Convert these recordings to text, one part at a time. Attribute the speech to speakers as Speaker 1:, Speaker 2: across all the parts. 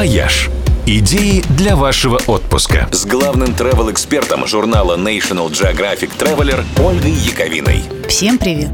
Speaker 1: «Вояж». Идеи для вашего отпуска. С главным travel-экспертом журнала National Geographic Traveler Ольгой Яковиной.
Speaker 2: Всем привет!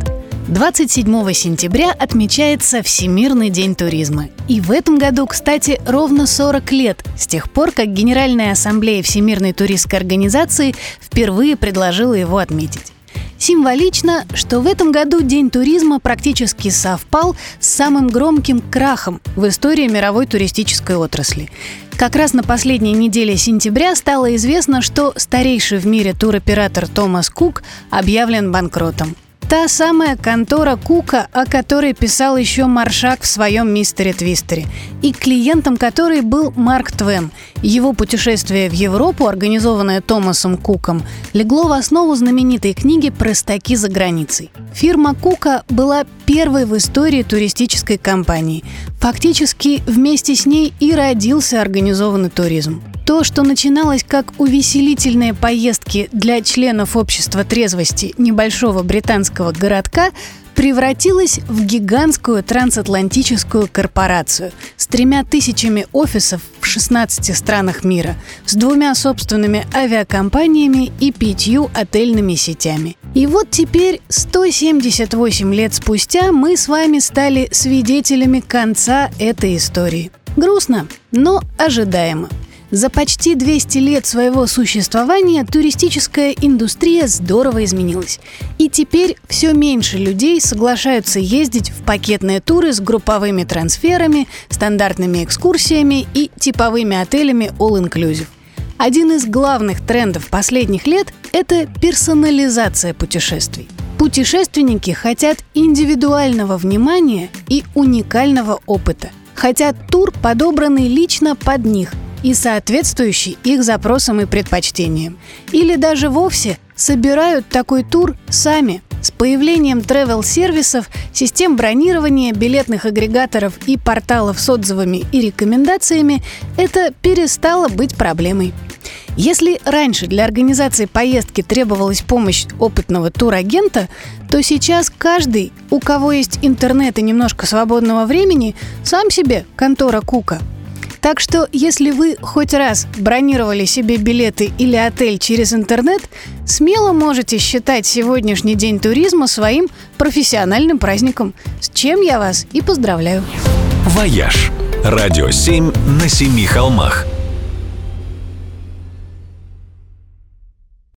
Speaker 2: 27 сентября отмечается Всемирный день туризма. И в этом году, кстати, ровно 40 лет с тех пор, как Генеральная ассамблея Всемирной туристской организации впервые предложила его отметить. Символично, что в этом году День туризма практически совпал с самым громким крахом в истории мировой туристической отрасли. Как раз на последней неделе сентября стало известно, что старейший в мире туроператор Томас Кук объявлен банкротом. Та самая контора Кука, о которой писал еще Маршак в своем «Мистере Твистере», и клиентом которой был Марк Твен. Его путешествие в Европу, организованное Томасом Куком, легло в основу знаменитой книги «Простаки за границей». Фирма Кука была первой в истории туристической компании. Фактически вместе с ней и родился организованный туризм. То, что начиналось как увеселительные поездки для членов общества трезвости небольшого британского городка, превратилось в гигантскую трансатлантическую корпорацию с тремя тысячами офисов в 16 странах мира, с двумя собственными авиакомпаниями и пятью отельными сетями. И вот теперь, 178 лет спустя, мы с вами стали свидетелями конца этой истории. Грустно, но ожидаемо. За почти 200 лет своего существования туристическая индустрия здорово изменилась. И теперь все меньше людей соглашаются ездить в пакетные туры с групповыми трансферами, стандартными экскурсиями и типовыми отелями all-inclusive. Один из главных трендов последних лет – это персонализация путешествий. Путешественники хотят индивидуального внимания и уникального опыта. Хотят тур, подобранный лично под них – и соответствующий их запросам и предпочтениям. Или даже вовсе собирают такой тур сами. С появлением travel-сервисов, систем бронирования, билетных агрегаторов и порталов с отзывами и рекомендациями это перестало быть проблемой. Если раньше для организации поездки требовалась помощь опытного турагента, то сейчас каждый, у кого есть интернет и немножко свободного времени, сам себе контора Кука – так что, если вы хоть раз бронировали себе билеты или отель через интернет, смело можете считать сегодняшний день туризма своим профессиональным праздником, с чем я вас и поздравляю.
Speaker 1: «Вояж» – радио 7 на семи холмах –